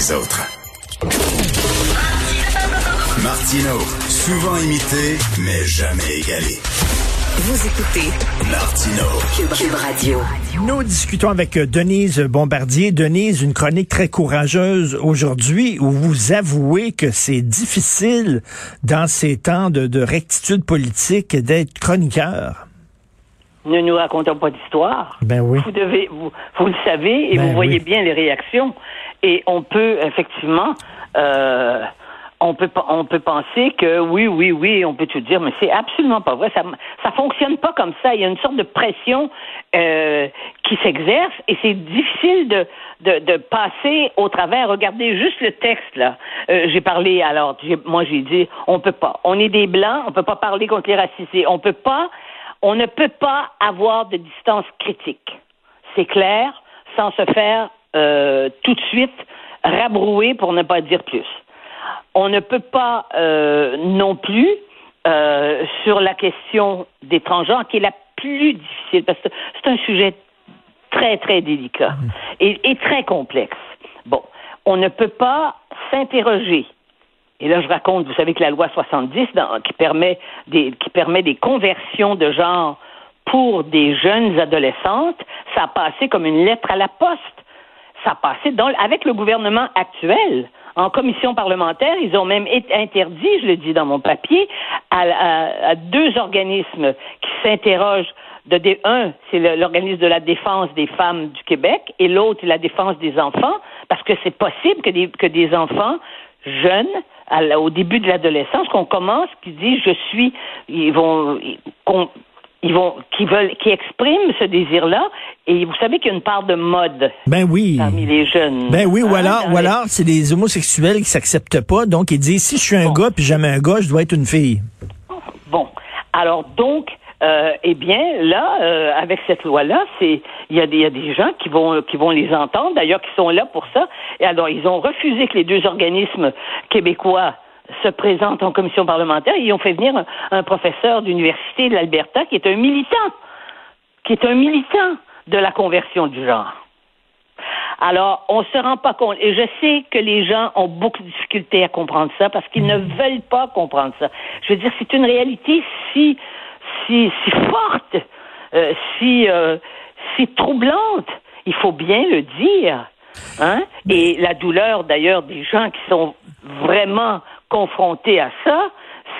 des autres. Martino, souvent imité, mais jamais égalé. Vous écoutez Martino. Cube Radio. Nous discutons avec euh, Denise Bombardier. Denise, une chronique très courageuse aujourd'hui où vous avouez que c'est difficile dans ces temps de, de rectitude politique d'être chroniqueur. Ne nous racontons pas d'histoire. Ben oui. Vous devez, vous, vous le savez et Ben vous voyez oui. bien les réactions. Et on peut effectivement, euh, on peut, on peut penser que oui, oui, oui, on peut tout dire, mais c'est absolument pas vrai. Ça, ça fonctionne pas comme ça. Il y a une sorte de pression euh, qui s'exerce et c'est difficile de, de, de passer au travers. Regardez juste le texte là. Euh, j'ai parlé alors, moi j'ai dit, on peut pas. On est des blancs, on peut pas parler contre les racisés. On peut pas, on ne peut pas avoir de distance critique. C'est clair, sans se faire tout de suite rabrouer pour ne pas dire plus. On ne peut pas euh, non plus euh, sur la question des transgenres, qui est la plus difficile, parce que c'est un sujet très, très délicat et, et très complexe. Bon, on ne peut pas s'interroger. Et là, je raconte, vous savez que la loi 70, dans- qui, permet des, qui permet des conversions de genre pour des jeunes adolescentes, ça a passé comme une lettre à la poste. Ça passé dans, avec le gouvernement actuel. En commission parlementaire, ils ont même interdit, je le dis dans mon papier, à, à- à deux organismes qui s'interrogent de dé- un, c'est l'organisme de la défense des femmes du Québec, et l'autre, la défense des enfants, parce que c'est possible que des, que des enfants jeunes, au début de l'adolescence, qu'on commence, qui disent je suis, ils vont, qu'on- ils vont, qui veulent, qui expriment ce désir-là, et vous savez qu'il y a une part de mode Ben oui. parmi les jeunes. Ben oui, ou Hein, alors, ou alors c'est des homosexuels qui s'acceptent pas, donc ils disent si je suis un Bon. gars puis j'aime un gars, je dois être une fille. Bon, alors donc, euh, eh bien, là, euh, avec cette loi-là, c'est il y, a des- il y a des gens qui vont qui vont les entendre, d'ailleurs, qui sont là pour ça. Et alors, ils ont refusé que les deux organismes québécois se présentent en commission parlementaire. Ils ont fait venir un, un professeur d'université de l'Alberta qui est un militant, qui est un militant de la conversion du genre. Alors, on se rend pas compte. Et je sais que les gens ont beaucoup de difficultés à comprendre ça parce qu'ils ne veulent pas comprendre ça. Je veux dire, c'est une réalité si, si, si forte, euh, si, euh, si troublante. Il faut bien le dire. Hein? Et la douleur, d'ailleurs, des gens qui sont vraiment confrontés à ça,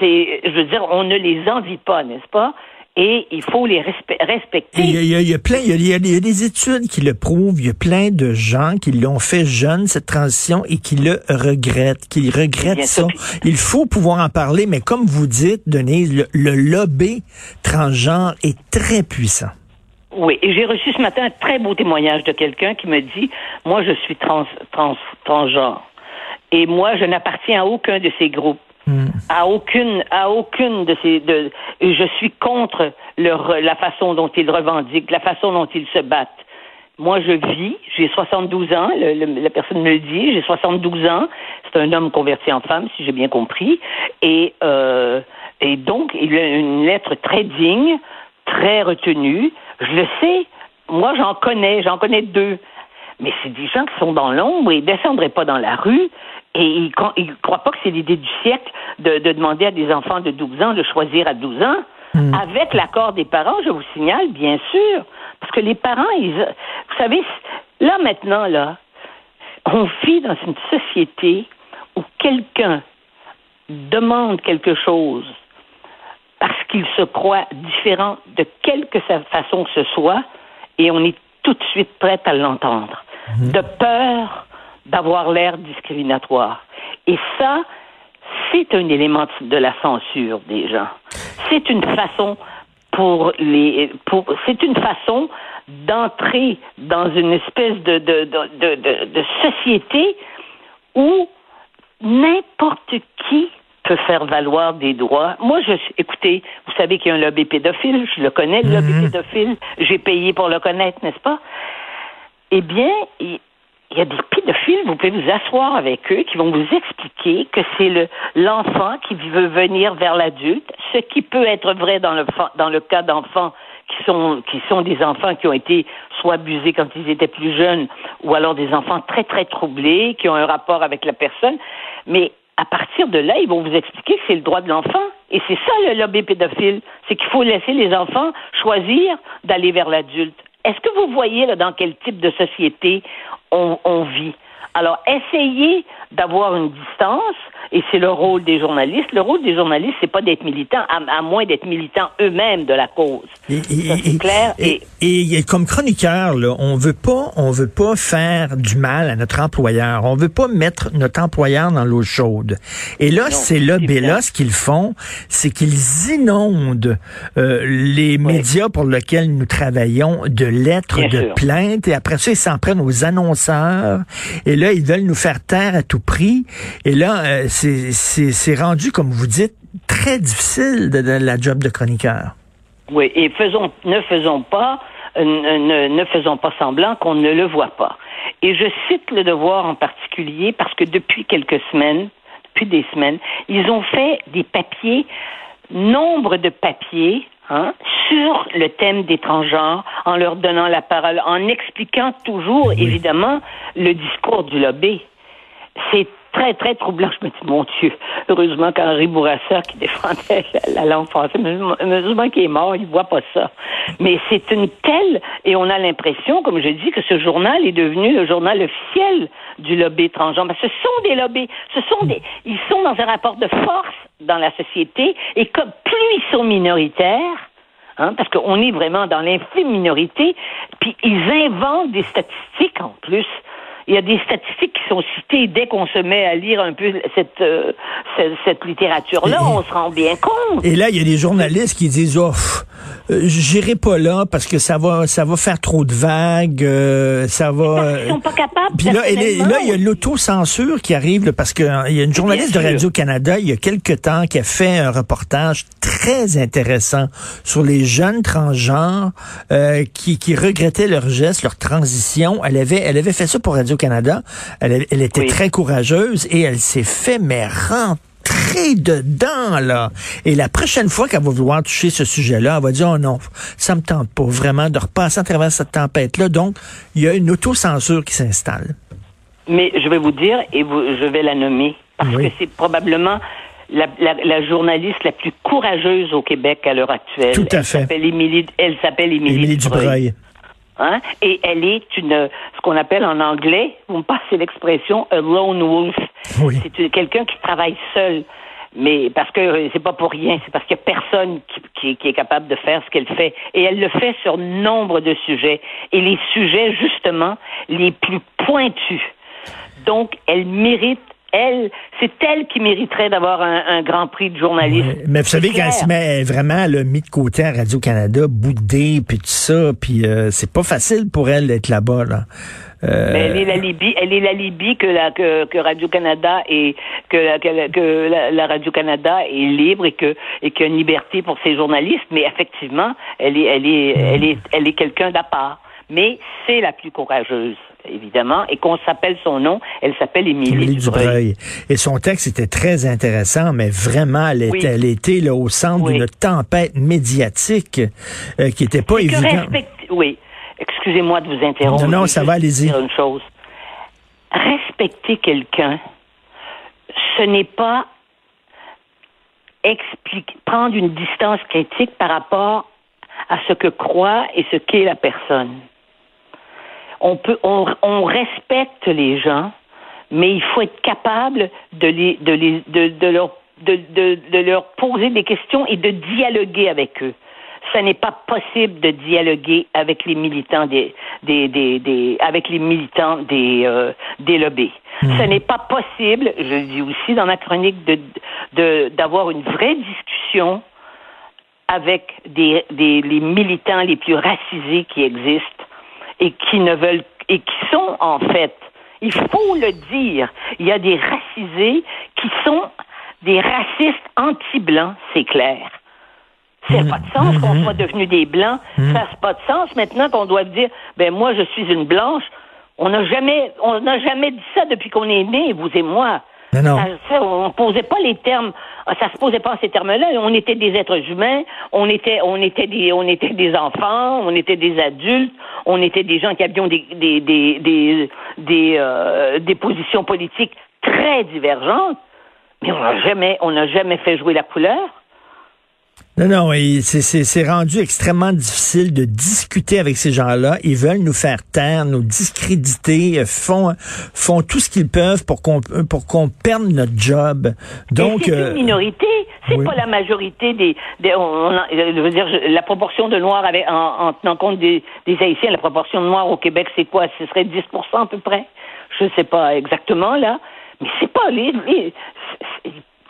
c'est, je veux dire, on ne les envie pas, n'est-ce pas? Et il faut les respe- respecter. Il y, a, il y a- il y a plein, il y a, il y des études qui le prouvent. Il y a plein de gens qui l'ont fait jeune cette transition et qui le regrettent, qui regrettent Bien ça. sûr. Il faut pouvoir en parler, mais comme vous dites, Denise, le, le lobby transgenre est très puissant. Oui, et j'ai reçu ce matin un très beau témoignage de quelqu'un qui me dit Moi, je suis trans, trans, transgenre. Et moi, je n'appartiens à aucun de ces groupes. À aucune, à aucune de ces. De, je suis contre leur, la façon dont ils revendiquent, la façon dont ils se battent. Moi, je vis, j'ai 72 ans, le- le- la personne me le dit, j'ai 72 ans. C'est un homme converti en femme, si j'ai bien compris. Et, euh, et donc, il a une lettre très digne, très retenue. Je le sais, moi, j'en connais, j'en connais deux. Mais c'est des gens qui sont dans l'ombre et ils descendraient pas dans la rue et ils ne croient pas que c'est l'idée du siècle de, de demander à des enfants de 12 ans de choisir à 12 ans. Avec l'accord des parents, je vous signale, bien sûr. Parce que les parents, ils, vous savez, là maintenant, là, on vit dans une société où quelqu'un demande quelque chose parce qu'il se croit différent de quelque façon que ce soit, et on est tout de suite prêt à l'entendre, de peur d'avoir l'air discriminatoire. Et ça, c'est un élément de la censure des gens. C'est une façon pour les, pour, c'est une façon d'entrer dans une espèce de, de, de- de société où n'importe qui peut faire valoir des droits. Moi, je écoutez, vous savez qu'il y a un lobby pédophile, je le connais, le lobby pédophile, j'ai payé pour le connaître, n'est-ce pas? Eh bien, il il y a des pédophiles, vous pouvez vous asseoir avec eux, qui vont vous expliquer que c'est le l'enfant qui veut venir vers l'adulte, ce qui peut être vrai dans le, dans le cas d'enfants qui sont qui sont des enfants qui ont été soit abusés quand ils étaient plus jeunes, ou alors des enfants très très troublés qui ont un rapport avec la personne. Mais à partir de là, ils vont vous expliquer que c'est le droit de l'enfant. Et c'est ça le lobby pédophile, c'est qu'il faut laisser les enfants choisir d'aller vers l'adulte. Est-ce que vous voyez dans quel type de société on vit? Alors, essayez d'avoir une distance, et c'est le rôle des journalistes. Le rôle des journalistes, c'est pas d'être militants, à, moins d'être militants eux-mêmes de la cause. c'est clair. Et, et, comme chroniqueur, là, on veut pas, on veut pas faire du mal à notre employeur. On veut pas mettre notre employeur dans l'eau chaude. Et là, c'est là, là, ce qu'ils font, c'est qu'ils inondent euh, les médias pour lesquels nous travaillons de lettres de plaintes, et après ça, ils s'en prennent aux annonceurs. Et là, ils veulent nous faire taire à tout prix. Et là, euh, c'est rendu, comme vous dites, très difficile de, la job de chroniqueur. Oui, et faisons, ne faisons pas, euh, ne, ne faisons pas semblant qu'on ne le voit pas. Et je cite le devoir en particulier parce que depuis quelques semaines, depuis des semaines, ils ont fait des papiers, nombre de papiers Hein, sur le thème des transgenres, en leur donnant la parole, en expliquant toujours, évidemment, le discours du lobby. C'est très, très troublant. Je me dis, mon Dieu, heureusement qu'Henri Bourassa, qui défendait la langue française, heureusement qu'il est mort, il voit pas ça. Mais c'est une telle, et on a l'impression, comme je dis, que ce journal est devenu le journal officiel du lobby transgenre. ce sont des lobbies, ce sont des, ils sont dans un rapport de force dans la société, et comme plus ils sont minoritaires, Hein, parce qu'on est vraiment dans l'infime minorité, puis ils inventent des statistiques en plus il y a des statistiques qui sont citées dès qu'on se met à lire un peu cette, euh, cette, littérature-là, on se rend bien compte. Et là, il y a des journalistes qui disent, oh, euh, j'irai pas là parce que ça va, ça va faire trop de vagues, euh, ça va. Ils sont pas capables. Puis là, là, il y a l'autocensure qui arrive parce qu'il y a une journaliste de Radio Canada il y a quelque temps qui a fait un reportage très intéressant sur les jeunes transgenres qui, qui regrettaient leur geste, leur transition. Elle avait, elle avait fait ça pour Radio canada Elle, était très courageuse et elle s'est fait mais rentrer dedans, là. Et la prochaine fois qu'elle va vouloir toucher ce sujet-là, elle va dire, oh non, ça me tente pas vraiment de repasser à travers cette tempête-là. Donc, il y a une autocensure qui s'installe. Mais je vais vous dire, et je vais la nommer, parce que c'est probablement la, journaliste la plus courageuse au Québec à l'heure actuelle. Tout à fait. Elle s'appelle Émilie, Émilie Dubreuil. Hein? Et elle est une, ce qu'on appelle en anglais, vous me passez l'expression, a lone wolf. C'est quelqu'un qui travaille seul. Mais parce que c'est pas pour rien, c'est parce qu'il y a personne qui, qui, est capable de faire ce qu'elle fait. Et elle le fait sur nombre de sujets. Et les sujets, justement, les plus pointus. Donc, elle mérite elle, c'est elle qui mériterait d'avoir un, grand prix de journaliste. mais vous savez qu'elle se met vraiment le mis de côté à Radio-Canada, boudée, puis tout ça, puis euh, c'est pas facile pour elle d'être là-bas, là. Euh, mais elle est la Libye, elle est la Libye que la que, Radio Canada et que, que, la, Radio Canada est libre et que et qu'il y a une liberté pour ses journalistes. Mais effectivement, elle est elle est elle est elle est quelqu'un d'à part. Mais c'est la plus courageuse évidemment, et qu'on s'appelle son nom, elle s'appelle Émilie Dubreuil. Et son texte était très intéressant, mais vraiment, elle, était, là, au centre d'une tempête médiatique euh, qui n'était pas évidente. Oui, excusez-moi de vous interrompre. Non, non, ça va, allez-y. Une chose. Respecter quelqu'un, ce n'est pas prendre une distance critique par rapport à ce que croit et ce qu'est la personne on peut, on, respecte les gens, mais il faut être capable de les, de les, de, leur, de, de, leur poser des questions et de dialoguer avec eux. Ce n'est pas possible de dialoguer avec les militants des, des, des, des avec les militants des, euh, des lobbies. Ce n'est pas possible, je le dis aussi dans ma chronique, de, de, d'avoir une vraie discussion avec des, des, les militants les plus racisés qui existent et qui ne veulent et qui sont en fait, il faut le dire, il y a des racisés qui sont des racistes anti-blancs, c'est clair. Ça n'a pas de sens qu'on soit devenus des blancs. Ça n'a pas de sens maintenant qu'on doit dire, ben moi je suis une blanche. On n'a jamais, on n'a jamais dit ça depuis qu'on est né, vous et moi. Ça, on posait pas les termes, ça se posait pas en ces termes-là. On était des êtres humains, on était, on était des, on était des enfants, on était des adultes, on était des gens qui avions des, des, euh, positions politiques très divergentes, mais on n'a jamais, on n'a jamais fait jouer la couleur. Non, non, c'est- rendu extrêmement difficile de discuter avec ces gens-là. Ils veulent nous faire taire, nous discréditer, euh, font font tout ce qu'ils peuvent pour qu'on pour qu'on perde notre job. Donc, c'est euh, une minorité, c'est oui. pas la majorité des. des- on a- je veux dire, la proportion de Noirs avec, en, en tenant compte des, des Haïtiens, la proportion de Noirs au Québec, c'est quoi? Ce serait 10 à peu près? Je sais pas exactement là, mais c'est pas les.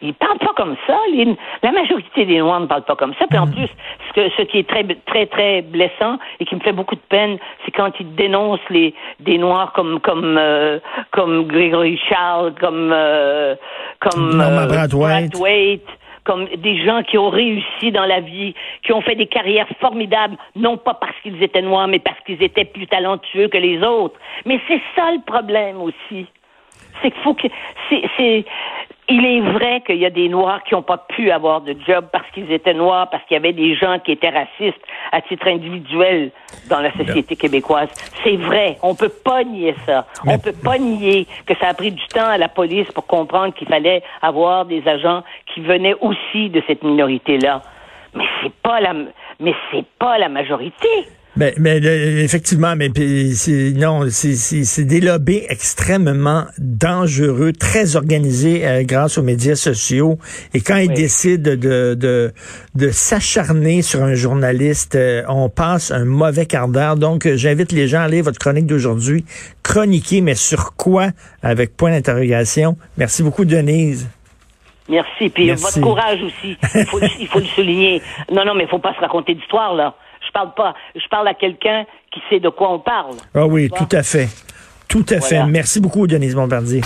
Ils parlent pas comme ça. les- la majorité des Noirs ne parlent pas comme ça. Puis en plus, ce, que, ce qui est très, très, très blessant et qui me fait beaucoup de peine, c'est quand ils dénoncent les des Noirs comme comme euh, comme Gregory Charles, comme euh, comme Norman Brathwaite. Brathwaite, comme des gens qui ont réussi dans la vie, qui ont fait des carrières formidables, non pas parce qu'ils étaient noirs, mais parce qu'ils étaient plus talentueux que les autres. Mais c'est ça le problème aussi. C'est qu'il faut que c'est c'est il est vrai qu'il y a des noirs qui n'ont pas pu avoir de job parce qu'ils étaient noirs, parce qu'il y avait des gens qui étaient racistes à titre individuel dans la société québécoise. C'est vrai, on peut pas nier ça. On peut pas nier que ça a pris du temps à la police pour comprendre qu'il fallait avoir des agents qui venaient aussi de cette minorité-là. Mais c'est pas la mais c'est pas la majorité. Ben, mais le- effectivement, mais c'est- non, c'est- c'est c'est des lobbies extrêmement dangereux, très organisés euh, grâce aux médias sociaux. Et quand ils décident de de, de s'acharner sur un journaliste, euh, on passe un mauvais quart d'heure. Donc, euh, j'invite les gens à lire votre chronique d'aujourd'hui. Chroniquer, mais sur quoi Avec point d'interrogation. Merci beaucoup, Denise. Merci. Puis Merci. votre courage aussi. Il faut, le- il faut le souligner. Non, non, mais il faut pas se raconter d'histoire, là. Je parle pas. Je parle à quelqu'un qui sait de quoi on parle. Ah oui, tout à fait. Tout à fait. Merci beaucoup, Denise Bombardier.